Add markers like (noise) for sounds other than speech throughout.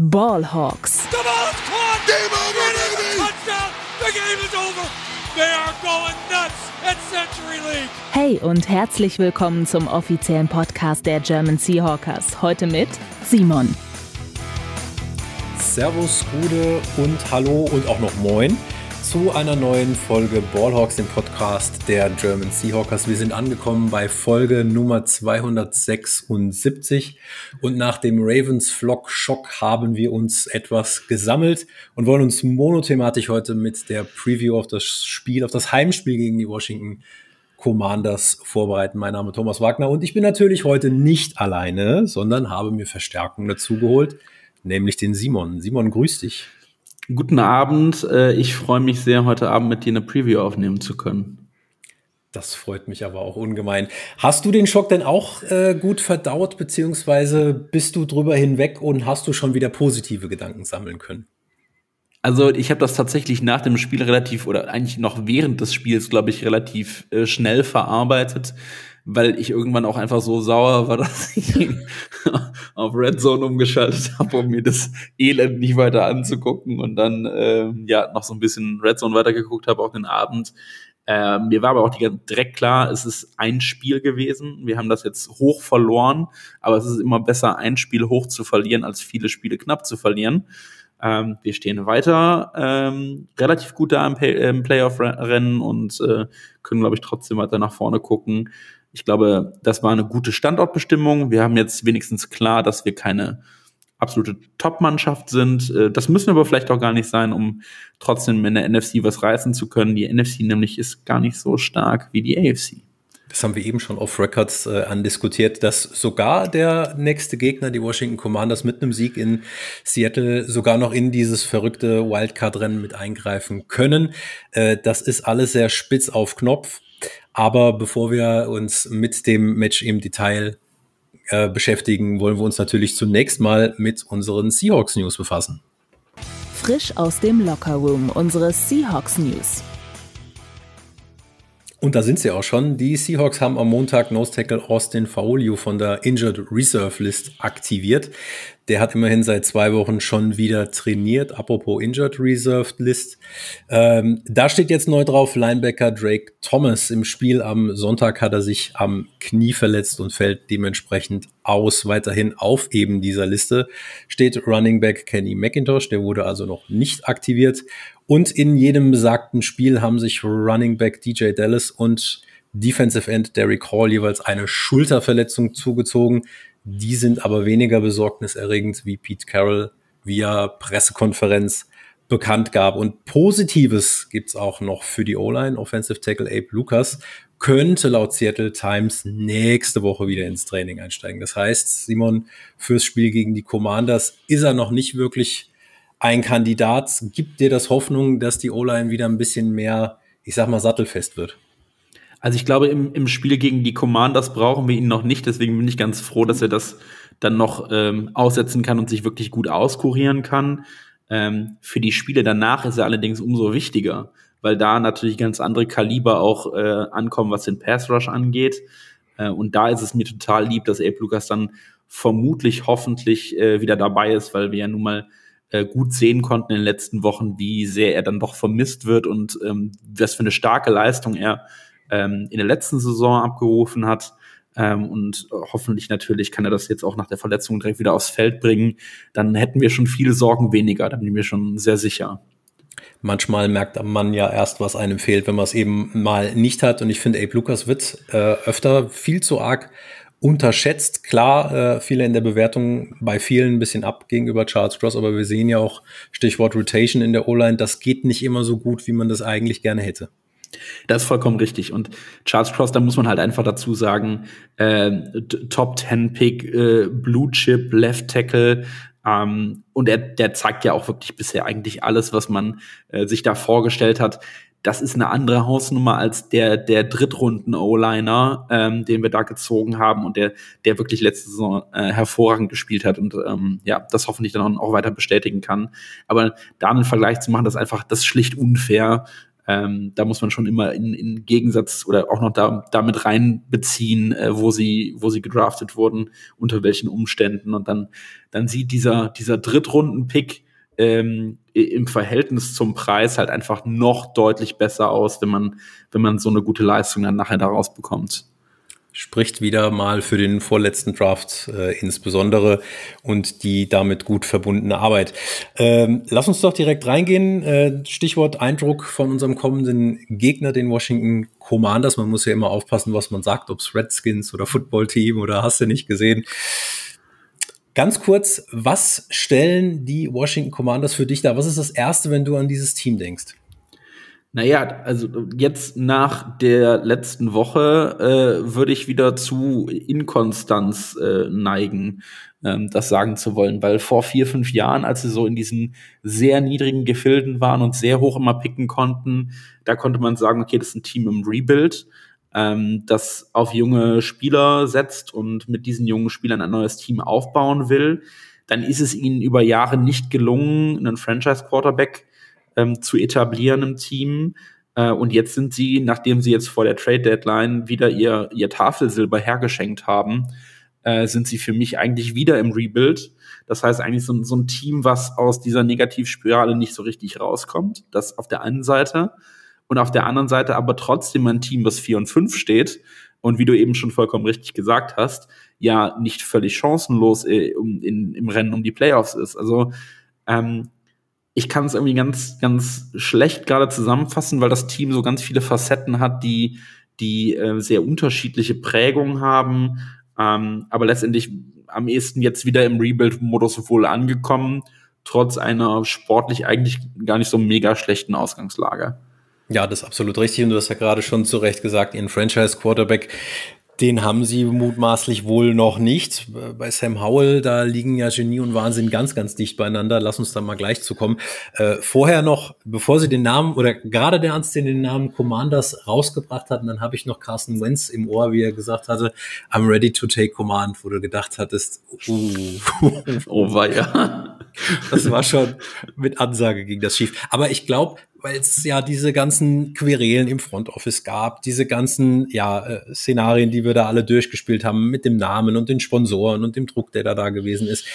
Ballhawks. The ball is caught. Game over, baby. Touchdown. The game is over. They are going nuts at Century League. Hey und herzlich willkommen zum offiziellen Podcast der German Seahawkers. Heute mit Simon. Servus, Gude und Hallo und auch noch Moin zu einer neuen Folge Ballhawks, dem Podcast der German Seahawkers. Wir sind angekommen bei Folge Nummer 276 und nach dem Ravens Flock Schock haben wir uns etwas gesammelt und wollen uns monothematisch heute mit der Preview auf das Spiel, auf das Heimspiel gegen die Washington Commanders vorbereiten. Mein Name ist Thomas Wagner und ich bin natürlich heute nicht alleine, sondern habe mir Verstärkung dazu geholt, nämlich den Simon. Simon, grüß dich. Guten Abend. Äh, ich freue mich sehr, heute Abend mit dir eine Preview aufnehmen zu können. Das freut mich aber auch ungemein. Hast du den Schock denn auch äh, gut verdaut, beziehungsweise bist du drüber hinweg und hast du schon wieder positive Gedanken sammeln können? Also ich habe das tatsächlich nach dem Spiel relativ oder eigentlich noch während des Spiels, glaube ich, relativ äh, schnell verarbeitet weil ich irgendwann auch einfach so sauer war, (laughs) dass ich auf Red Zone umgeschaltet habe, um mir das Elend nicht weiter anzugucken und dann äh, ja noch so ein bisschen Red Zone weitergeguckt habe auf den Abend. Äh, mir war aber auch direkt klar, es ist ein Spiel gewesen. Wir haben das jetzt hoch verloren, aber es ist immer besser, ein Spiel hoch zu verlieren, als viele Spiele knapp zu verlieren. Ähm, wir stehen weiter ähm, relativ gut da im, im Playoff-Rennen und äh, können, glaube ich, trotzdem weiter nach vorne gucken. Ich glaube, das war eine gute Standortbestimmung. Wir haben jetzt wenigstens klar, dass wir keine absolute Top-Mannschaft sind. Äh, das müssen wir aber vielleicht auch gar nicht sein, um trotzdem in der NFC was reißen zu können. Die NFC nämlich ist gar nicht so stark wie die AFC. Das haben wir eben schon auf Records äh, andiskutiert, dass sogar der nächste Gegner, die Washington Commanders, mit einem Sieg in Seattle sogar noch in dieses verrückte Wildcard-Rennen mit eingreifen können. Äh, das ist alles sehr spitz auf Knopf. Aber bevor wir uns mit dem Match im Detail äh, beschäftigen, wollen wir uns natürlich zunächst mal mit unseren Seahawks News befassen. Frisch aus dem Locker Room unsere Seahawks News. Und da sind sie auch schon. Die Seahawks haben am Montag Nose Tackle Austin Faolio von der Injured Reserve List aktiviert. Der hat immerhin seit zwei Wochen schon wieder trainiert. Apropos Injured Reserve List. Ähm, da steht jetzt neu drauf Linebacker Drake Thomas. Im Spiel am Sonntag hat er sich am Knie verletzt und fällt dementsprechend aus. Weiterhin auf eben dieser Liste steht Running Back Kenny McIntosh. Der wurde also noch nicht aktiviert. Und in jedem besagten Spiel haben sich Running Back DJ Dallas und Defensive End Derek Hall jeweils eine Schulterverletzung zugezogen. Die sind aber weniger besorgniserregend, wie Pete Carroll via Pressekonferenz bekannt gab. Und Positives gibt's auch noch für die O-Line. Offensive Tackle Abe Lucas könnte laut Seattle Times nächste Woche wieder ins Training einsteigen. Das heißt, Simon, fürs Spiel gegen die Commanders ist er noch nicht wirklich ein Kandidat. Gibt dir das Hoffnung, dass die O-Line wieder ein bisschen mehr, ich sag mal, sattelfest wird? Also ich glaube, im, im Spiel gegen die Commanders brauchen wir ihn noch nicht. Deswegen bin ich ganz froh, dass er das dann noch ähm, aussetzen kann und sich wirklich gut auskurieren kann. Ähm, für die Spiele danach ist er allerdings umso wichtiger, weil da natürlich ganz andere Kaliber auch äh, ankommen, was den Pass Rush angeht. Äh, und da ist es mir total lieb, dass Abe Lucas dann vermutlich hoffentlich äh, wieder dabei ist, weil wir ja nun mal äh, gut sehen konnten in den letzten Wochen, wie sehr er dann doch vermisst wird und ähm, was für eine starke Leistung er ähm, in der letzten Saison abgerufen hat. Ähm, und hoffentlich natürlich kann er das jetzt auch nach der Verletzung direkt wieder aufs Feld bringen. Dann hätten wir schon viele Sorgen weniger, da bin ich mir schon sehr sicher. Manchmal merkt man ja erst, was einem fehlt, wenn man es eben mal nicht hat. Und ich finde, Abe Lucas wird äh, öfter viel zu arg unterschätzt. Klar, äh, viele in der Bewertung bei vielen ein bisschen ab gegenüber Charles Cross, aber wir sehen ja auch Stichwort Rotation in der O-Line, das geht nicht immer so gut, wie man das eigentlich gerne hätte. Das ist vollkommen richtig. Und Charles Cross, da muss man halt einfach dazu sagen, äh, Top 10 Pick, äh, Blue Chip, Left Tackle. Ähm, und er, der zeigt ja auch wirklich bisher eigentlich alles, was man äh, sich da vorgestellt hat das ist eine andere Hausnummer als der, der Drittrunden-O-Liner, ähm, den wir da gezogen haben und der, der wirklich letzte Saison äh, hervorragend gespielt hat und ähm, ja, das hoffentlich dann auch weiter bestätigen kann. Aber da einen Vergleich zu machen, das ist einfach, das ist schlicht unfair. Ähm, da muss man schon immer in, in Gegensatz oder auch noch da, damit reinbeziehen, äh, wo sie, wo sie gedraftet wurden, unter welchen Umständen. Und dann, dann sieht dieser, dieser Drittrunden-Pick ähm, im Verhältnis zum Preis halt einfach noch deutlich besser aus, wenn man, wenn man so eine gute Leistung dann nachher daraus bekommt spricht wieder mal für den vorletzten Draft äh, insbesondere und die damit gut verbundene Arbeit. Ähm, lass uns doch direkt reingehen. Äh, Stichwort Eindruck von unserem kommenden Gegner, den Washington Commanders. Man muss ja immer aufpassen, was man sagt, ob es Redskins oder Footballteam oder hast du nicht gesehen. Ganz kurz, was stellen die Washington Commanders für dich da? Was ist das Erste, wenn du an dieses Team denkst? Naja, also jetzt nach der letzten Woche äh, würde ich wieder zu Inkonstanz äh, neigen, ähm, das sagen zu wollen, weil vor vier, fünf Jahren, als sie so in diesen sehr niedrigen Gefilden waren und sehr hoch immer picken konnten, da konnte man sagen, okay, das ist ein Team im Rebuild, ähm, das auf junge Spieler setzt und mit diesen jungen Spielern ein neues Team aufbauen will. Dann ist es ihnen über Jahre nicht gelungen, einen Franchise-Quarterback ähm, zu etablieren im Team. Äh, und jetzt sind sie, nachdem sie jetzt vor der Trade Deadline wieder ihr, ihr Tafelsilber hergeschenkt haben, äh, sind sie für mich eigentlich wieder im Rebuild. Das heißt eigentlich so, so ein Team, was aus dieser Negativspirale nicht so richtig rauskommt. Das auf der einen Seite. Und auf der anderen Seite aber trotzdem ein Team, was 4 und 5 steht und wie du eben schon vollkommen richtig gesagt hast, ja nicht völlig chancenlos äh, in, in, im Rennen um die Playoffs ist. Also ähm, ich kann es irgendwie ganz, ganz schlecht gerade zusammenfassen, weil das Team so ganz viele Facetten hat, die, die äh, sehr unterschiedliche Prägungen haben, ähm, aber letztendlich am ehesten jetzt wieder im Rebuild-Modus wohl angekommen, trotz einer sportlich eigentlich gar nicht so mega schlechten Ausgangslage. Ja, das ist absolut richtig. Und du hast ja gerade schon zu Recht gesagt, ihren Franchise-Quarterback den haben sie mutmaßlich wohl noch nicht. Bei Sam Howell, da liegen ja Genie und Wahnsinn ganz, ganz dicht beieinander. Lass uns da mal gleich zu kommen. Äh, vorher noch, bevor sie den Namen oder gerade der Ernst den Namen Commanders rausgebracht hatten, dann habe ich noch Carsten Wentz im Ohr, wie er gesagt hatte, I'm ready to take command, wo du gedacht hattest, uh, (laughs) oh weia. Das war schon mit Ansage ging das schief. Aber ich glaube, weil es ja diese ganzen Querelen im Front Office gab, diese ganzen ja, äh, Szenarien, die wir da alle durchgespielt haben mit dem Namen und den Sponsoren und dem Druck, der da da gewesen ist.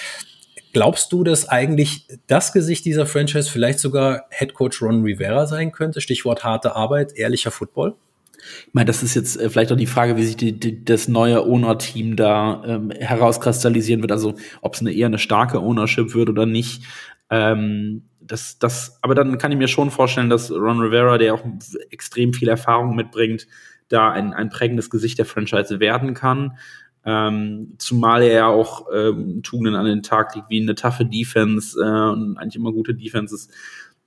Glaubst du, dass eigentlich das Gesicht dieser Franchise vielleicht sogar Head Coach Ron Rivera sein könnte? Stichwort harte Arbeit, ehrlicher Football? Ich meine, das ist jetzt äh, vielleicht auch die Frage, wie sich die, die, das neue Owner-Team da ähm, herauskristallisieren wird. Also ob es eine eher eine starke Ownership wird oder nicht. Ähm, das, das, aber dann kann ich mir schon vorstellen, dass Ron Rivera, der auch extrem viel Erfahrung mitbringt, da ein, ein prägendes Gesicht der Franchise werden kann. Ähm, zumal er ja auch ähm, Tugenden an den Tag legt, wie eine taffe Defense äh, und eigentlich immer gute Defenses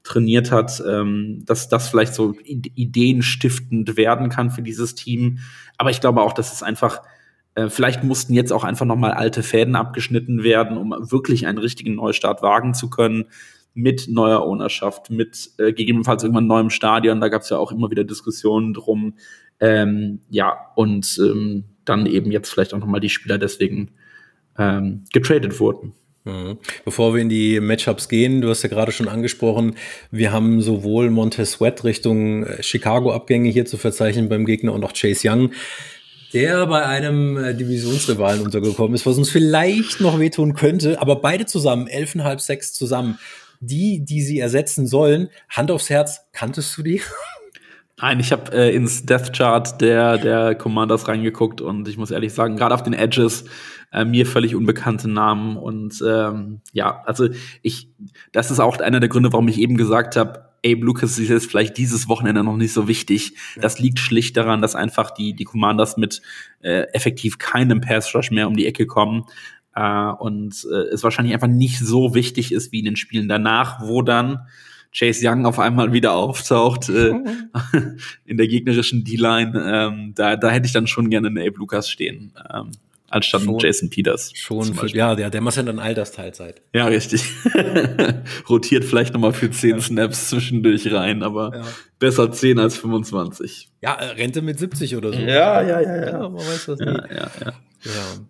trainiert hat, ähm, dass das vielleicht so ideenstiftend werden kann für dieses Team. Aber ich glaube auch, dass es einfach äh, Vielleicht mussten jetzt auch einfach nochmal alte Fäden abgeschnitten werden, um wirklich einen richtigen Neustart wagen zu können mit neuer Ownerschaft, mit äh, gegebenenfalls irgendwann neuem Stadion. Da gab es ja auch immer wieder Diskussionen drum. Ähm, ja, und ähm, dann eben jetzt vielleicht auch nochmal die Spieler deswegen ähm, getradet wurden. Mhm. Bevor wir in die Matchups gehen, du hast ja gerade schon angesprochen, wir haben sowohl Montez Sweat Richtung äh, Chicago-Abgänge hier zu verzeichnen beim Gegner und auch Chase Young, der bei einem äh, Divisionsrivalen untergekommen ist, was uns vielleicht noch wehtun könnte, aber beide zusammen, elfeinhalb, sechs zusammen die, die sie ersetzen sollen, Hand aufs Herz, kanntest du die? Nein, ich habe äh, ins Death Chart der, der Commanders reingeguckt und ich muss ehrlich sagen, gerade auf den Edges äh, mir völlig unbekannte Namen und ähm, ja, also ich, das ist auch einer der Gründe, warum ich eben gesagt habe, Abe Lucas ist jetzt vielleicht dieses Wochenende noch nicht so wichtig. Das liegt schlicht daran, dass einfach die, die Commanders mit äh, effektiv keinem Pass Rush mehr um die Ecke kommen äh, und äh, es wahrscheinlich einfach nicht so wichtig ist wie in den Spielen danach, wo dann Chase Young auf einmal wieder auftaucht äh, (laughs) in der gegnerischen D-Line. Ähm, da, da hätte ich dann schon gerne einen Abe Lucas stehen. Ähm, anstatt schon, Jason Peters. Schon, für, ja, der, der macht ja dann Altersteilzeit. Ja, richtig. (laughs) Rotiert vielleicht nochmal für 10 ja. Snaps zwischendurch rein, aber ja. besser 10 als 25. Ja, äh, Rente mit 70 oder so. Ja, ja, ja, ja. ja man weiß das ja, Ja, ja. ja.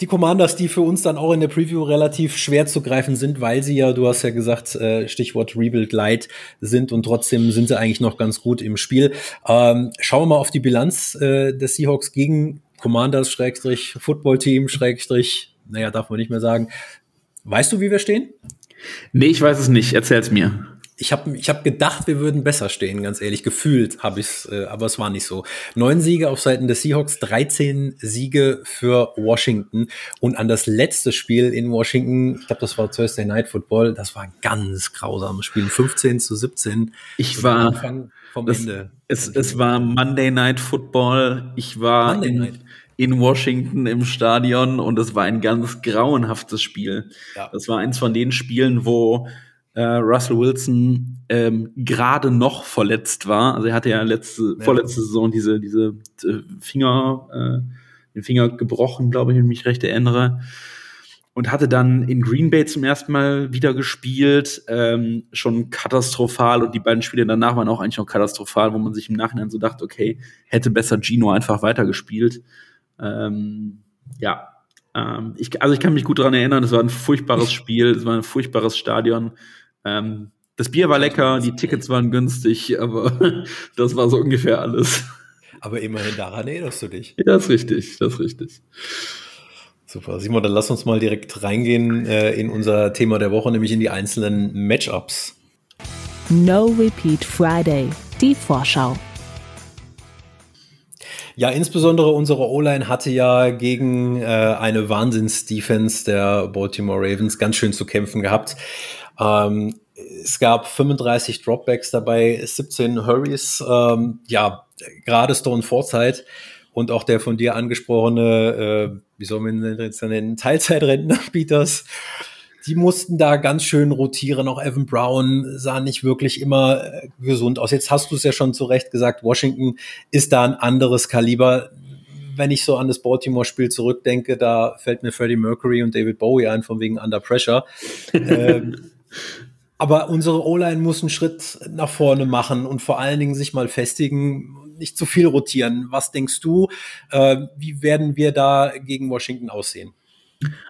Die Commanders, die für uns dann auch in der Preview relativ schwer zu greifen sind, weil sie ja, du hast ja gesagt, äh, Stichwort Rebuild Light sind und trotzdem sind sie eigentlich noch ganz gut im Spiel. Ähm, schauen wir mal auf die Bilanz äh, des Seahawks gegen Commanders, Schrägstrich, Football-Team, Schrägstrich, naja, darf man nicht mehr sagen. Weißt du, wie wir stehen? Nee, ich weiß es nicht. Erzähl's mir ich habe ich hab gedacht, wir würden besser stehen, ganz ehrlich. Gefühlt habe ich es, äh, aber es war nicht so. Neun Siege auf Seiten des Seahawks, 13 Siege für Washington. Und an das letzte Spiel in Washington, ich glaube, das war Thursday Night Football, das war ein ganz grausames Spiel. 15 zu 17. Ich war vom das, Ende. Es, es war Monday Night Football. Ich war in, in Washington im Stadion und es war ein ganz grauenhaftes Spiel. Ja. Das war eins von den Spielen, wo äh, Russell Wilson ähm, gerade noch verletzt war. Also er hatte ja letzte, ja. vorletzte Saison diese, diese äh, Finger, äh, den Finger gebrochen, glaube ich, wenn ich mich recht erinnere. Und hatte dann in Green Bay zum ersten Mal wieder gespielt, ähm, schon katastrophal. Und die beiden Spiele danach waren auch eigentlich noch katastrophal, wo man sich im Nachhinein so dachte, okay, hätte besser Gino einfach weitergespielt. Ähm, ja, ähm, ich, also ich kann mich gut daran erinnern, es war ein furchtbares Spiel, es war ein furchtbares Stadion. Ähm, das Bier war lecker, die Tickets waren günstig, aber (laughs) das war so ungefähr alles. Aber immerhin daran erinnerst du dich. Ja, das ist richtig, das ist richtig. Super. Simon, dann lass uns mal direkt reingehen äh, in unser Thema der Woche, nämlich in die einzelnen Matchups. No Repeat Friday, die Vorschau. Ja, insbesondere unsere O-Line hatte ja gegen äh, eine Wahnsinns-Defense der Baltimore Ravens ganz schön zu kämpfen gehabt. Ähm, es gab 35 Dropbacks dabei, 17 Hurries. Ähm, ja, gerade Stone Vorzeit und auch der von dir angesprochene, äh, wie soll man den jetzt nennen, Teilzeitrentner Peters. Die mussten da ganz schön rotieren. Auch Evan Brown sah nicht wirklich immer äh, gesund aus. Jetzt hast du es ja schon zu Recht gesagt, Washington ist da ein anderes Kaliber wenn ich so an das Baltimore-Spiel zurückdenke, da fällt mir Freddie Mercury und David Bowie ein, von wegen Under Pressure. (laughs) ähm, aber unsere O-Line muss einen Schritt nach vorne machen und vor allen Dingen sich mal festigen, nicht zu viel rotieren. Was denkst du, äh, wie werden wir da gegen Washington aussehen?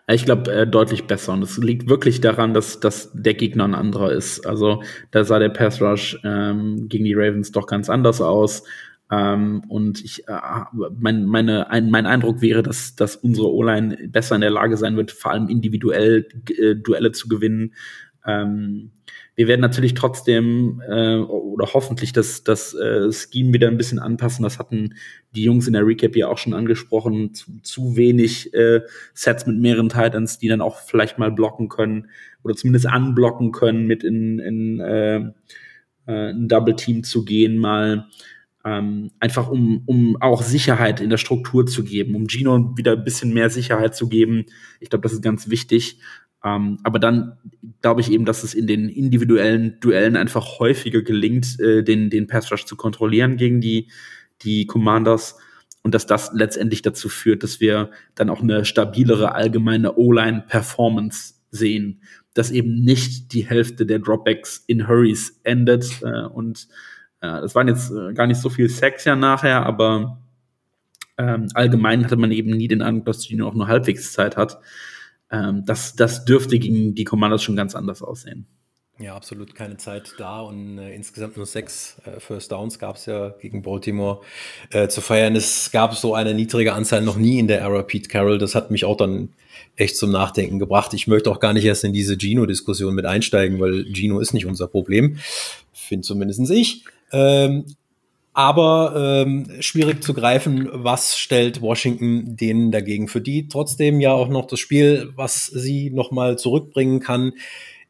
Ich glaube, äh, deutlich besser. Und es liegt wirklich daran, dass, dass der Gegner ein anderer ist. Also da sah der Pass Rush ähm, gegen die Ravens doch ganz anders aus. Ähm, und ich, äh, mein, meine, ein, mein Eindruck wäre, dass, dass unsere O-Line besser in der Lage sein wird, vor allem individuell äh, Duelle zu gewinnen. Ähm, wir werden natürlich trotzdem äh, oder hoffentlich das, das äh, Scheme wieder ein bisschen anpassen. Das hatten die Jungs in der Recap ja auch schon angesprochen. Zu, zu wenig äh, Sets mit mehreren Titans, die dann auch vielleicht mal blocken können oder zumindest anblocken können, mit in, in äh, äh, ein Double Team zu gehen, mal ähm, einfach um, um auch Sicherheit in der Struktur zu geben, um Gino wieder ein bisschen mehr Sicherheit zu geben. Ich glaube, das ist ganz wichtig. Ähm, aber dann glaube ich eben, dass es in den individuellen Duellen einfach häufiger gelingt, äh, den, den Pass Rush zu kontrollieren gegen die, die Commanders und dass das letztendlich dazu führt, dass wir dann auch eine stabilere allgemeine O-Line-Performance sehen, dass eben nicht die Hälfte der Dropbacks in Hurries endet äh, und äh, das waren jetzt äh, gar nicht so viel Sex ja nachher, aber ähm, allgemein hatte man eben nie den Eindruck, dass Gino auch nur halbwegs Zeit hat ähm, das, das dürfte gegen die Commanders schon ganz anders aussehen. Ja, absolut keine Zeit da und äh, insgesamt nur sechs äh, First Downs gab es ja gegen Baltimore äh, zu feiern. Es gab so eine niedrige Anzahl noch nie in der Era Pete Carroll. Das hat mich auch dann echt zum Nachdenken gebracht. Ich möchte auch gar nicht erst in diese Gino-Diskussion mit einsteigen, weil Gino ist nicht unser Problem. Finde zumindest ich. Ähm, aber ähm, schwierig zu greifen, was stellt Washington denen dagegen, für die trotzdem ja auch noch das Spiel, was sie nochmal zurückbringen kann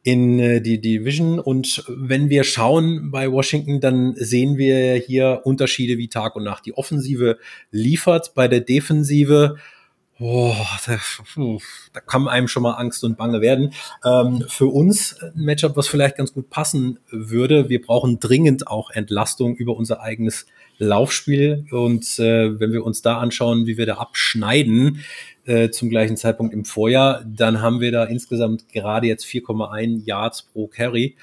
in äh, die Division. Und wenn wir schauen bei Washington, dann sehen wir hier Unterschiede wie Tag und Nacht. Die Offensive liefert bei der Defensive Oh, da, kann einem schon mal Angst und Bange werden. Ähm, für uns ein Matchup, was vielleicht ganz gut passen würde. Wir brauchen dringend auch Entlastung über unser eigenes Laufspiel. Und äh, wenn wir uns da anschauen, wie wir da abschneiden äh, zum gleichen Zeitpunkt im Vorjahr, dann haben wir da insgesamt gerade jetzt 4,1 Yards pro Carry.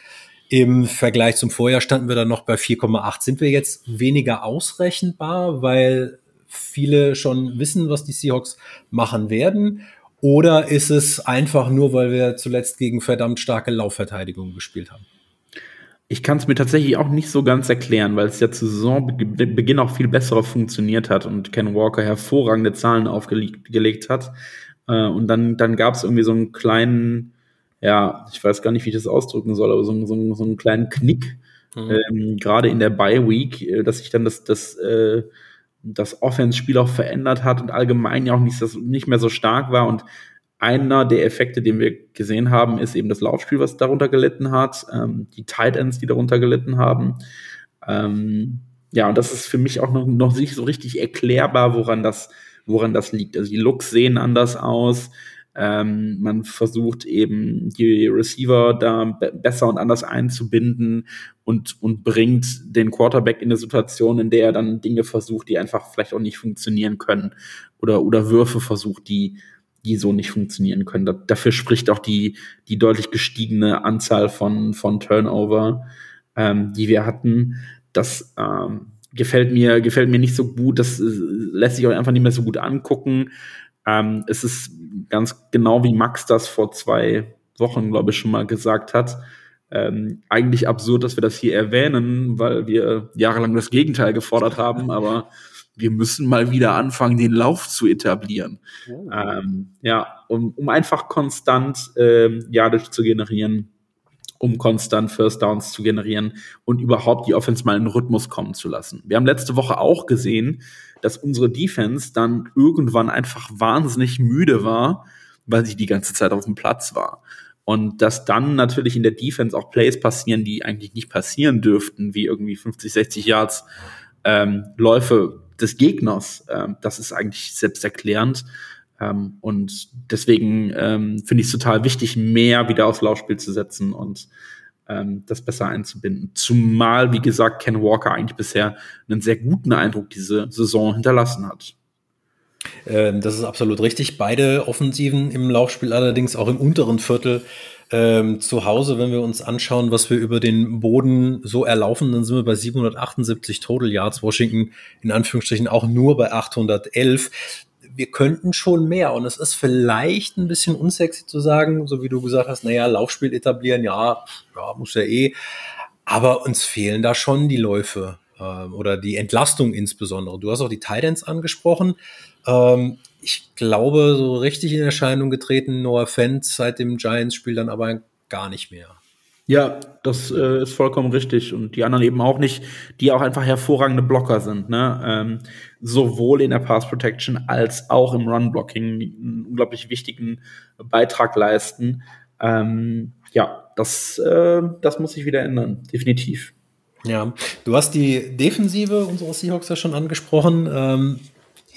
Im Vergleich zum Vorjahr standen wir dann noch bei 4,8. Sind wir jetzt weniger ausrechenbar, weil viele schon wissen, was die Seahawks machen werden? Oder ist es einfach nur, weil wir zuletzt gegen verdammt starke Laufverteidigung gespielt haben? Ich kann es mir tatsächlich auch nicht so ganz erklären, weil es ja zu Saisonbeginn auch viel besser funktioniert hat und Ken Walker hervorragende Zahlen aufgelegt hat. Äh, und dann, dann gab es irgendwie so einen kleinen, ja, ich weiß gar nicht, wie ich das ausdrücken soll, aber so, so, so einen kleinen Knick, mhm. ähm, gerade in der Bye Week, äh, dass sich dann das, das, äh, das Offense-Spiel auch verändert hat und allgemein ja auch nicht, nicht mehr so stark war und einer der Effekte, den wir gesehen haben, ist eben das Laufspiel, was darunter gelitten hat, ähm, die Tight Ends, die darunter gelitten haben. Ähm, ja, und das ist für mich auch noch, noch nicht so richtig erklärbar, woran das, woran das liegt. Also die Looks sehen anders aus. Ähm, man versucht eben die Receiver da besser und anders einzubinden und, und bringt den Quarterback in eine Situation, in der er dann Dinge versucht, die einfach vielleicht auch nicht funktionieren können oder, oder Würfe versucht, die die so nicht funktionieren können. Da, dafür spricht auch die, die deutlich gestiegene Anzahl von, von Turnover, ähm, die wir hatten. Das ähm, gefällt mir, gefällt mir nicht so gut. Das äh, lässt sich auch einfach nicht mehr so gut angucken. Ähm, es ist ganz genau wie Max das vor zwei Wochen, glaube ich, schon mal gesagt hat. Ähm, eigentlich absurd, dass wir das hier erwähnen, weil wir jahrelang das Gegenteil gefordert haben, (laughs) aber wir müssen mal wieder anfangen, den Lauf zu etablieren. Oh. Ähm, ja, um, um einfach konstant ähm, Yardage zu generieren, um konstant First Downs zu generieren und überhaupt die Offense mal in Rhythmus kommen zu lassen. Wir haben letzte Woche auch gesehen, dass unsere Defense dann irgendwann einfach wahnsinnig müde war, weil sie die ganze Zeit auf dem Platz war. Und dass dann natürlich in der Defense auch Plays passieren, die eigentlich nicht passieren dürften, wie irgendwie 50, 60 Yards ähm, Läufe des Gegners. Ähm, das ist eigentlich selbsterklärend. Ähm, und deswegen ähm, finde ich es total wichtig, mehr wieder aufs Laufspiel zu setzen und ähm, das besser einzubinden. Zumal, wie gesagt, Ken Walker eigentlich bisher einen sehr guten Eindruck diese Saison hinterlassen hat. Ähm, das ist absolut richtig. Beide Offensiven im Laufspiel allerdings auch im unteren Viertel ähm, zu Hause, wenn wir uns anschauen, was wir über den Boden so erlaufen, dann sind wir bei 778 Total Yards. Washington in Anführungsstrichen auch nur bei 811. Wir könnten schon mehr und es ist vielleicht ein bisschen unsexy zu sagen, so wie du gesagt hast, naja, Laufspiel etablieren, ja, ja, muss ja eh. Aber uns fehlen da schon die Läufe ähm, oder die Entlastung insbesondere. Du hast auch die Titans angesprochen. Ähm, ich glaube, so richtig in Erscheinung getreten, Noah Fent seit dem Giants-Spiel dann aber gar nicht mehr. Ja, das äh, ist vollkommen richtig. Und die anderen eben auch nicht, die auch einfach hervorragende Blocker sind. Ne? Ähm, sowohl in der Pass Protection als auch im Run Blocking einen unglaublich wichtigen Beitrag leisten. Ähm, ja, das, äh, das muss sich wieder ändern, definitiv. Ja, du hast die Defensive unserer Seahawks ja schon angesprochen. Ähm,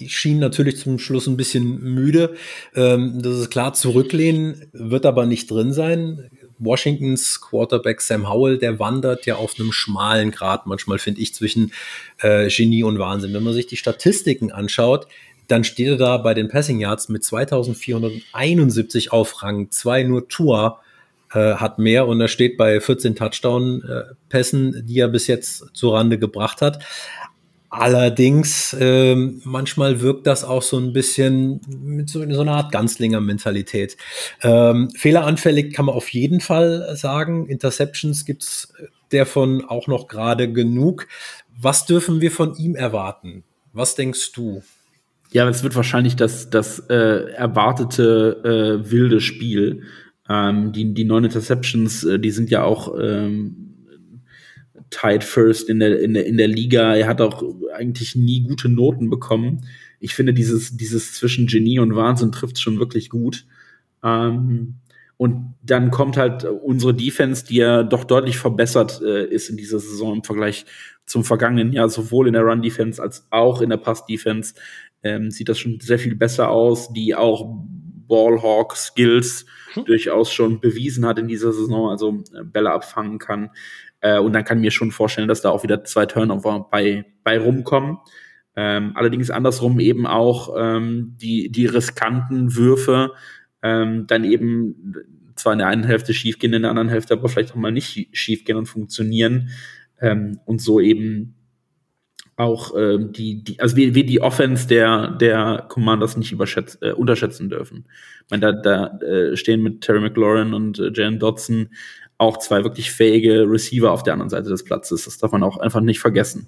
schien natürlich zum Schluss ein bisschen müde. Ähm, das ist klar, zurücklehnen wird aber nicht drin sein. Washingtons Quarterback Sam Howell, der wandert ja auf einem schmalen Grad, manchmal finde ich, zwischen äh, Genie und Wahnsinn. Wenn man sich die Statistiken anschaut, dann steht er da bei den Passing Yards mit 2471 auf Rang 2, nur Tour äh, hat mehr und er steht bei 14 Touchdown-Pässen, äh, die er bis jetzt zur Rande gebracht hat. Allerdings, ähm, manchmal wirkt das auch so ein bisschen mit so, so einer Art Ganzlinger-Mentalität. Ähm, fehleranfällig kann man auf jeden Fall sagen. Interceptions gibt's davon auch noch gerade genug. Was dürfen wir von ihm erwarten? Was denkst du? Ja, es wird wahrscheinlich das, das äh, erwartete äh, wilde Spiel. Ähm, die, die neun Interceptions, äh, die sind ja auch ähm, tied first in der, in der, in der Liga. Er hat auch eigentlich nie gute Noten bekommen. Ich finde, dieses, dieses zwischen Genie und Wahnsinn trifft schon wirklich gut. Ähm, und dann kommt halt unsere Defense, die ja doch deutlich verbessert äh, ist in dieser Saison im Vergleich zum vergangenen Jahr, sowohl in der Run-Defense als auch in der Pass-Defense. Ähm, sieht das schon sehr viel besser aus, die auch Ballhawk-Skills hm. durchaus schon bewiesen hat in dieser Saison, also äh, Bälle abfangen kann. Äh, und dann kann ich mir schon vorstellen, dass da auch wieder zwei Turnover bei, bei rumkommen. Ähm, allerdings andersrum eben auch ähm, die, die riskanten Würfe ähm, dann eben zwar in der einen Hälfte schief gehen, in der anderen Hälfte aber vielleicht auch mal nicht schief gehen und funktionieren ähm, und so eben auch äh, die, die, also wir, wir die Offense der, der Commanders nicht äh, unterschätzen dürfen. Ich meine, da, da äh, stehen mit Terry McLaurin und äh, Jan Dodson auch zwei wirklich fähige Receiver auf der anderen Seite des Platzes. Das darf man auch einfach nicht vergessen.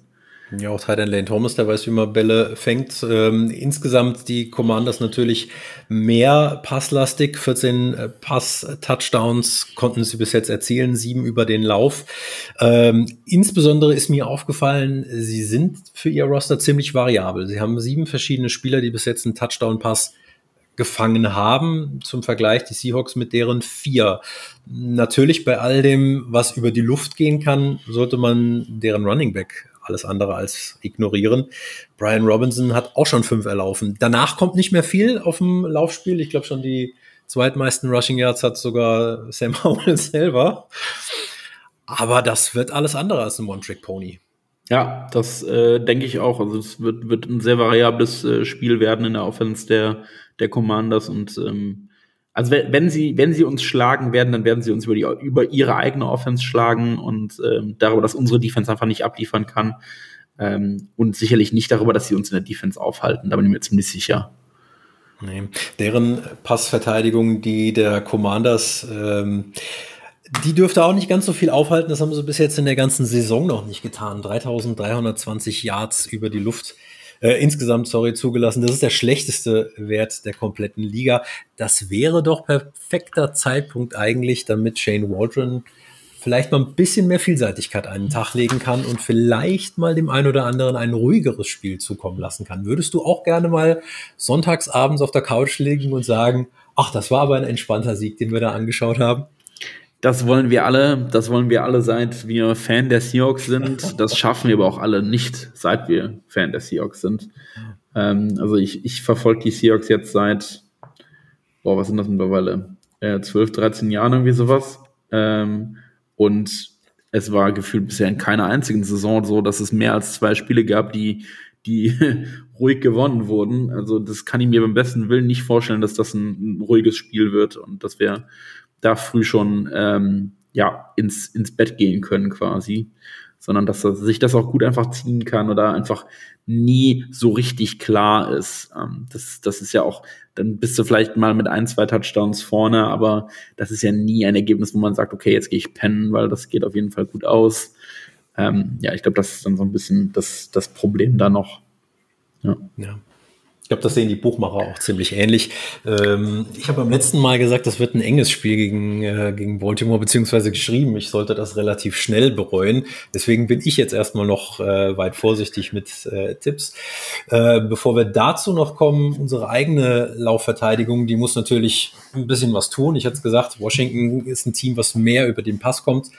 Ja, auch Titan Lane Thomas, der weiß, wie man Bälle fängt. Ähm, insgesamt die Commanders natürlich mehr passlastig. 14 äh, Pass-Touchdowns konnten sie bis jetzt erzielen, sieben über den Lauf. Ähm, insbesondere ist mir aufgefallen, sie sind für ihr Roster ziemlich variabel. Sie haben sieben verschiedene Spieler, die bis jetzt einen Touchdown-Pass gefangen haben. Zum Vergleich die Seahawks mit deren vier. Natürlich bei all dem, was über die Luft gehen kann, sollte man deren Running Back alles andere als ignorieren. Brian Robinson hat auch schon fünf erlaufen. Danach kommt nicht mehr viel auf dem Laufspiel. Ich glaube schon die zweitmeisten Rushing Yards hat sogar Sam (laughs) Howell selber. Aber das wird alles andere als ein One-Trick-Pony. Ja, das äh, denke ich auch. Also es wird, wird ein sehr variables äh, Spiel werden in der Offense der, der Commanders und ähm, also wenn, sie, wenn sie uns schlagen werden, dann werden sie uns über, die, über ihre eigene Offense schlagen und ähm, darüber, dass unsere Defense einfach nicht abliefern kann. Ähm, und sicherlich nicht darüber, dass sie uns in der Defense aufhalten. Da bin ich mir ziemlich sicher. Nee. Deren Passverteidigung, die der Commanders, ähm, die dürfte auch nicht ganz so viel aufhalten. Das haben sie bis jetzt in der ganzen Saison noch nicht getan. 3320 Yards über die Luft äh, insgesamt, sorry, zugelassen. Das ist der schlechteste Wert der kompletten Liga. Das wäre doch perfekter Zeitpunkt eigentlich, damit Shane Waldron vielleicht mal ein bisschen mehr Vielseitigkeit einen Tag legen kann und vielleicht mal dem einen oder anderen ein ruhigeres Spiel zukommen lassen kann. Würdest du auch gerne mal sonntags abends auf der Couch liegen und sagen, ach, das war aber ein entspannter Sieg, den wir da angeschaut haben? Das wollen wir alle, das wollen wir alle, seit wir Fan der Seahawks sind. Das schaffen wir aber auch alle nicht, seit wir Fan der Seahawks sind. Ähm, also ich, ich verfolge die Seahawks jetzt seit, boah, was sind das mittlerweile? Äh, 12, 13 Jahren irgendwie sowas. Ähm, und es war gefühlt bisher in keiner einzigen Saison so, dass es mehr als zwei Spiele gab, die, die (laughs) ruhig gewonnen wurden. Also das kann ich mir beim besten Willen nicht vorstellen, dass das ein, ein ruhiges Spiel wird und dass wir da früh schon ähm, ja, ins, ins Bett gehen können quasi, sondern dass er sich das auch gut einfach ziehen kann oder einfach nie so richtig klar ist. Ähm, das, das ist ja auch, dann bist du vielleicht mal mit ein, zwei Touchdowns vorne, aber das ist ja nie ein Ergebnis, wo man sagt, okay, jetzt gehe ich pennen, weil das geht auf jeden Fall gut aus. Ähm, ja, ich glaube, das ist dann so ein bisschen das, das Problem da noch. Ja. ja glaube, das sehen die Buchmacher auch ziemlich ähnlich. Ähm, ich habe beim letzten Mal gesagt, das wird ein enges Spiel gegen, äh, gegen Baltimore, beziehungsweise geschrieben, ich sollte das relativ schnell bereuen. Deswegen bin ich jetzt erstmal noch äh, weit vorsichtig mit äh, Tipps. Äh, bevor wir dazu noch kommen, unsere eigene Laufverteidigung, die muss natürlich ein bisschen was tun. Ich hatte es gesagt, Washington ist ein Team, was mehr über den Pass kommt,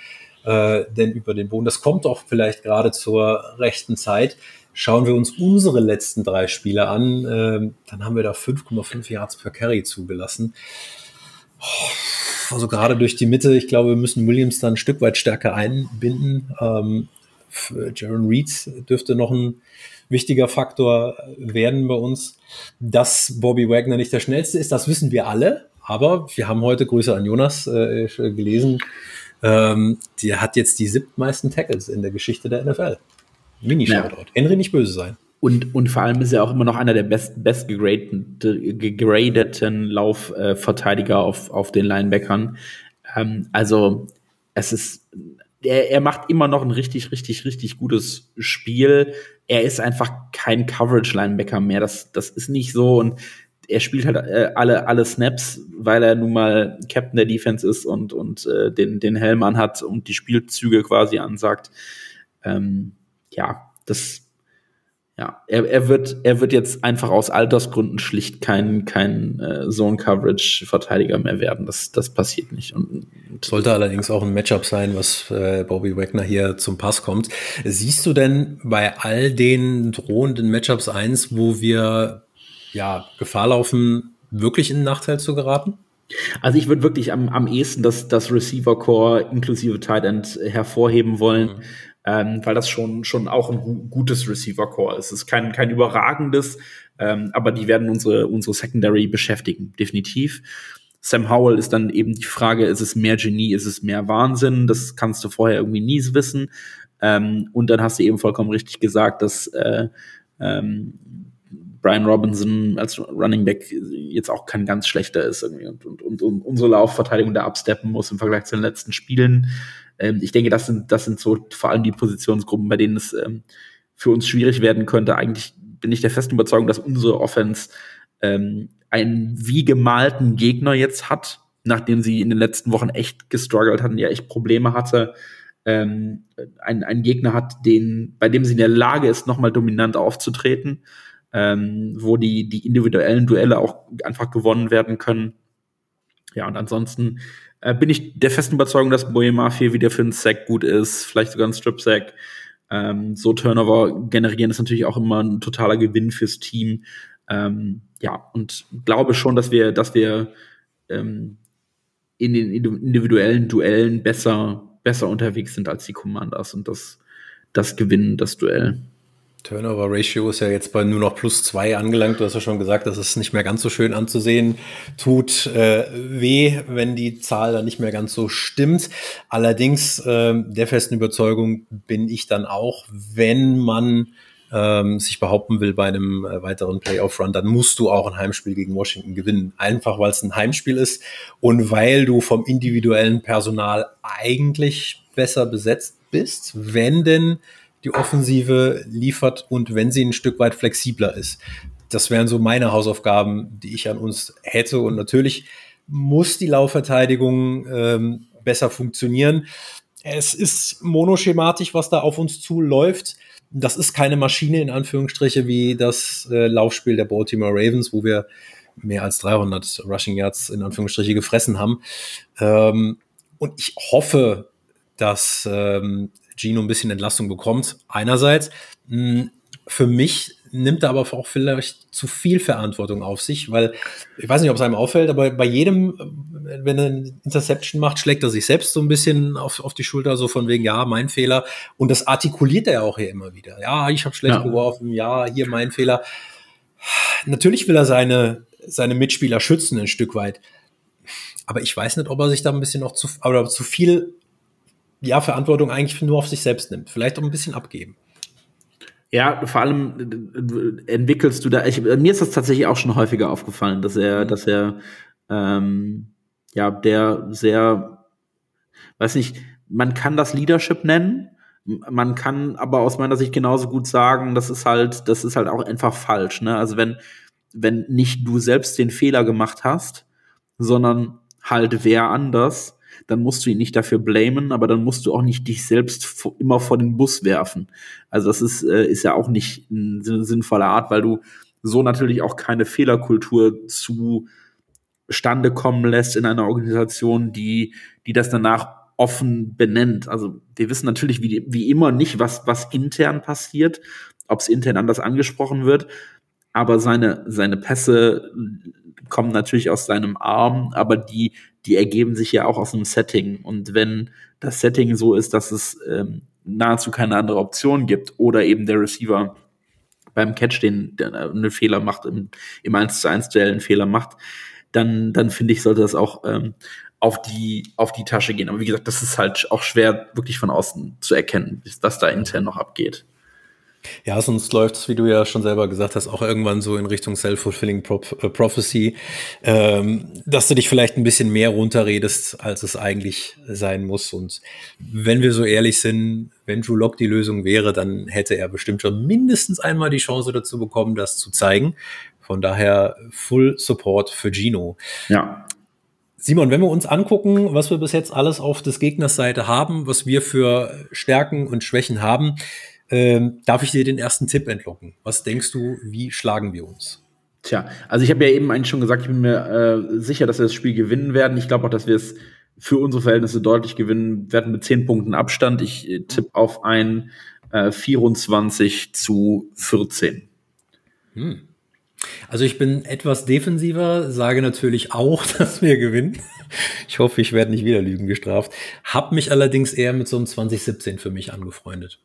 äh, denn über den Boden. Das kommt auch vielleicht gerade zur rechten Zeit. Schauen wir uns unsere letzten drei Spiele an, ähm, dann haben wir da 5,5 Yards per Carry zugelassen. Also gerade durch die Mitte, ich glaube, wir müssen Williams dann ein Stück weit stärker einbinden. Ähm, Jaron Reed dürfte noch ein wichtiger Faktor werden bei uns. Dass Bobby Wagner nicht der schnellste ist, das wissen wir alle. Aber wir haben heute Grüße an Jonas äh, gelesen. Ähm, der hat jetzt die siebtmeisten Tackles in der Geschichte der NFL. Mini-Shoutout. Ja. Henry nicht böse sein. Und, und vor allem ist er auch immer noch einer der best, best gegradeten, Laufverteidiger auf, auf den Linebackern. Ähm, also, es ist, er, er macht immer noch ein richtig, richtig, richtig gutes Spiel. Er ist einfach kein Coverage-Linebacker mehr. Das, das ist nicht so. Und er spielt halt äh, alle, alle Snaps, weil er nun mal Captain der Defense ist und, und äh, den, den Helm anhat und die Spielzüge quasi ansagt. Ähm, ja, das, ja, er, er wird, er wird jetzt einfach aus Altersgründen schlicht kein, kein äh, Zone-Coverage-Verteidiger mehr werden. Das, das passiert nicht. Und, und Sollte allerdings auch ein Matchup sein, was äh, Bobby Wagner hier zum Pass kommt. Siehst du denn bei all den drohenden Matchups eins, wo wir ja Gefahr laufen, wirklich in den Nachteil zu geraten? Also ich würde wirklich am, am ehesten das, das Receiver-Core inklusive Tight End hervorheben wollen. Mhm ähm, weil das schon, schon auch ein gu gutes Receiver-Core ist. Es ist kein, kein überragendes, ähm, aber die werden unsere, unsere Secondary beschäftigen, definitiv. Sam Howell ist dann eben die Frage, ist es mehr Genie, ist es mehr Wahnsinn? Das kannst du vorher irgendwie nie wissen. Ähm, und dann hast du eben vollkommen richtig gesagt, dass äh, ähm, Brian Robinson als Running Back jetzt auch kein ganz schlechter ist irgendwie und, und, und, und unsere Laufverteidigung da absteppen muss im Vergleich zu den letzten Spielen. Ähm, ich denke, das sind, das sind so vor allem die Positionsgruppen, bei denen es ähm, für uns schwierig werden könnte. Eigentlich bin ich der festen Überzeugung, dass unsere Offense ähm, einen wie gemalten Gegner jetzt hat, nachdem sie in den letzten Wochen echt gestruggelt hatten, ja echt Probleme hatte. Ähm, ein, ein Gegner hat, den, bei dem sie in der Lage ist, nochmal dominant aufzutreten ähm, wo die, die individuellen Duelle auch einfach gewonnen werden können. Ja, und ansonsten äh, bin ich der festen Überzeugung, dass Boye Mafia wieder für einen Sack gut ist, vielleicht sogar ein Strip-Sack. Ähm, so Turnover generieren ist natürlich auch immer ein totaler Gewinn fürs Team. Ähm, ja, und glaube schon, dass wir, dass wir ähm, in den individuellen Duellen besser, besser unterwegs sind als die Commanders und das, das gewinnen, das Duell. Turnover Ratio ist ja jetzt bei nur noch plus zwei angelangt. Du hast ja schon gesagt, dass es nicht mehr ganz so schön anzusehen tut äh, weh, wenn die Zahl dann nicht mehr ganz so stimmt. Allerdings äh, der festen Überzeugung bin ich dann auch, wenn man ähm, sich behaupten will bei einem äh, weiteren Playoff-Run, dann musst du auch ein Heimspiel gegen Washington gewinnen. Einfach weil es ein Heimspiel ist und weil du vom individuellen Personal eigentlich besser besetzt bist, wenn denn die Offensive liefert und wenn sie ein Stück weit flexibler ist. Das wären so meine Hausaufgaben, die ich an uns hätte. Und natürlich muss die Laufverteidigung ähm, besser funktionieren. Es ist monoschematisch, was da auf uns zuläuft. Das ist keine Maschine in Anführungsstriche wie das äh, Laufspiel der Baltimore Ravens, wo wir mehr als 300 Rushing Yards in Anführungsstriche gefressen haben. Ähm, und ich hoffe, dass ähm, Gino ein bisschen Entlastung bekommt. Einerseits, hm, für mich nimmt er aber auch vielleicht zu viel Verantwortung auf sich, weil ich weiß nicht, ob es einem auffällt, aber bei jedem, wenn er eine Interception macht, schlägt er sich selbst so ein bisschen auf, auf die Schulter, so von wegen, ja, mein Fehler. Und das artikuliert er auch hier immer wieder. Ja, ich habe schlecht ja. geworfen, ja, hier mein Fehler. Natürlich will er seine, seine Mitspieler schützen ein Stück weit. Aber ich weiß nicht, ob er sich da ein bisschen noch zu, oder zu viel ja, Verantwortung eigentlich nur auf sich selbst nimmt. Vielleicht auch ein bisschen abgeben. Ja, vor allem äh, entwickelst du da, ich, mir ist das tatsächlich auch schon häufiger aufgefallen, dass er, mhm. dass er, ähm, ja, der sehr, weiß nicht, man kann das Leadership nennen, man kann aber aus meiner Sicht genauso gut sagen, das ist halt, das ist halt auch einfach falsch, ne? Also wenn, wenn nicht du selbst den Fehler gemacht hast, sondern halt wer anders, dann musst du ihn nicht dafür blamen, aber dann musst du auch nicht dich selbst immer vor den Bus werfen. Also das ist, äh, ist ja auch nicht eine sinnvolle Art, weil du so natürlich auch keine Fehlerkultur zustande kommen lässt in einer Organisation, die, die das danach offen benennt. Also wir wissen natürlich wie, wie immer nicht, was, was intern passiert, ob es intern anders angesprochen wird, aber seine, seine Pässe kommen natürlich aus seinem Arm, aber die die ergeben sich ja auch aus einem Setting. Und wenn das Setting so ist, dass es ähm, nahezu keine andere Option gibt oder eben der Receiver beim Catch den, der einen Fehler macht, im, im 1 zu 1 Duell einen Fehler macht, dann, dann finde ich, sollte das auch ähm, auf die, auf die Tasche gehen. Aber wie gesagt, das ist halt auch schwer wirklich von außen zu erkennen, was da intern noch abgeht. Ja, sonst läuft es, wie du ja schon selber gesagt hast, auch irgendwann so in Richtung Self-Fulfilling äh, Prophecy, ähm, dass du dich vielleicht ein bisschen mehr runterredest, als es eigentlich sein muss. Und wenn wir so ehrlich sind, wenn Drew Lock die Lösung wäre, dann hätte er bestimmt schon mindestens einmal die Chance dazu bekommen, das zu zeigen. Von daher Full Support für Gino. Ja. Simon, wenn wir uns angucken, was wir bis jetzt alles auf des Gegners Seite haben, was wir für Stärken und Schwächen haben, ähm, darf ich dir den ersten Tipp entlocken? Was denkst du, wie schlagen wir uns? Tja, also ich habe ja eben eigentlich schon gesagt, ich bin mir äh, sicher, dass wir das Spiel gewinnen werden. Ich glaube auch, dass wir es für unsere Verhältnisse deutlich gewinnen werden mit zehn Punkten Abstand. Ich äh, tippe auf ein äh, 24 zu 14. Hm. Also ich bin etwas defensiver, sage natürlich auch, (laughs) dass wir gewinnen. Ich hoffe, ich werde nicht wieder Lügen gestraft. Hab mich allerdings eher mit so einem 2017 für mich angefreundet.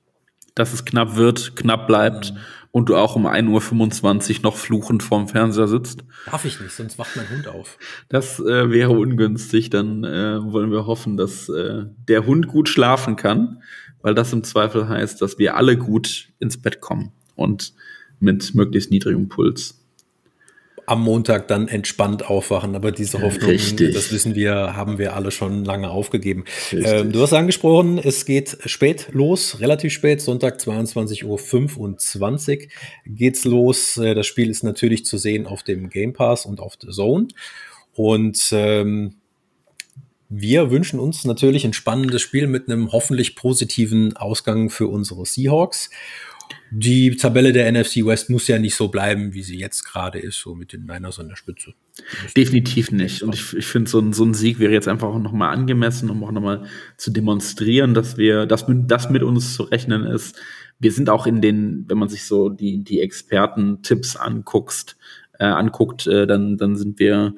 Dass es knapp wird, knapp bleibt mhm. und du auch um 1.25 Uhr noch fluchend vorm Fernseher sitzt. Darf ich nicht, sonst wacht mein Hund auf. Das äh, wäre ungünstig. Dann äh, wollen wir hoffen, dass äh, der Hund gut schlafen kann, weil das im Zweifel heißt, dass wir alle gut ins Bett kommen und mit möglichst niedrigem Puls am Montag dann entspannt aufwachen. Aber diese Hoffnung, Richtig. das wissen wir, haben wir alle schon lange aufgegeben. Ähm, du hast angesprochen, es geht spät los, relativ spät, Sonntag 22.25 Uhr geht's los. Äh, das Spiel ist natürlich zu sehen auf dem Game Pass und auf The Zone. Und ähm, wir wünschen uns natürlich ein spannendes Spiel mit einem hoffentlich positiven Ausgang für unsere Seahawks die Tabelle der NFC West muss ja nicht so bleiben, wie sie jetzt gerade ist, so mit den Niners an der Spitze. Definitiv nicht. Und ich, ich finde, so ein, so ein Sieg wäre jetzt einfach auch nochmal angemessen, um auch nochmal zu demonstrieren, dass wir, dass das mit uns zu rechnen ist. Wir sind auch in den, wenn man sich so die, die Experten-Tipps anguckst, äh, anguckt, äh, dann, dann sind wir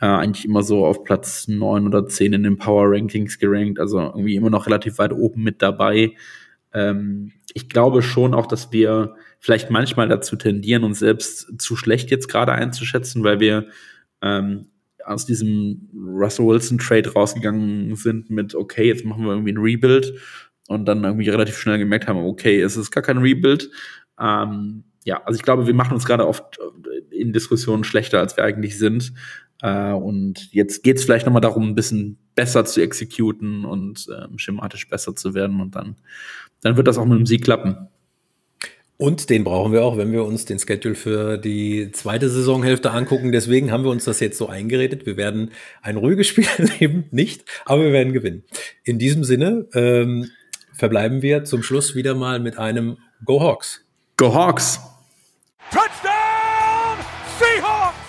äh, eigentlich immer so auf Platz neun oder zehn in den Power Rankings gerankt, also irgendwie immer noch relativ weit oben mit dabei. Ähm, ich glaube schon auch, dass wir vielleicht manchmal dazu tendieren, uns selbst zu schlecht jetzt gerade einzuschätzen, weil wir ähm, aus diesem Russell Wilson Trade rausgegangen sind mit, okay, jetzt machen wir irgendwie ein Rebuild und dann irgendwie relativ schnell gemerkt haben, okay, es ist gar kein Rebuild. Ähm, ja, also ich glaube, wir machen uns gerade oft in Diskussionen schlechter, als wir eigentlich sind. Äh, und jetzt geht es vielleicht nochmal darum, ein bisschen besser zu exekuten und äh, schematisch besser zu werden und dann dann wird das auch mit dem Sieg klappen. Und den brauchen wir auch, wenn wir uns den Schedule für die zweite Saisonhälfte angucken. Deswegen haben wir uns das jetzt so eingeredet. Wir werden ein ruhiges Spiel (laughs) erleben, nicht, aber wir werden gewinnen. In diesem Sinne ähm, verbleiben wir zum Schluss wieder mal mit einem Go Hawks. Go Hawks! Touchdown!